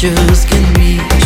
gestures can mean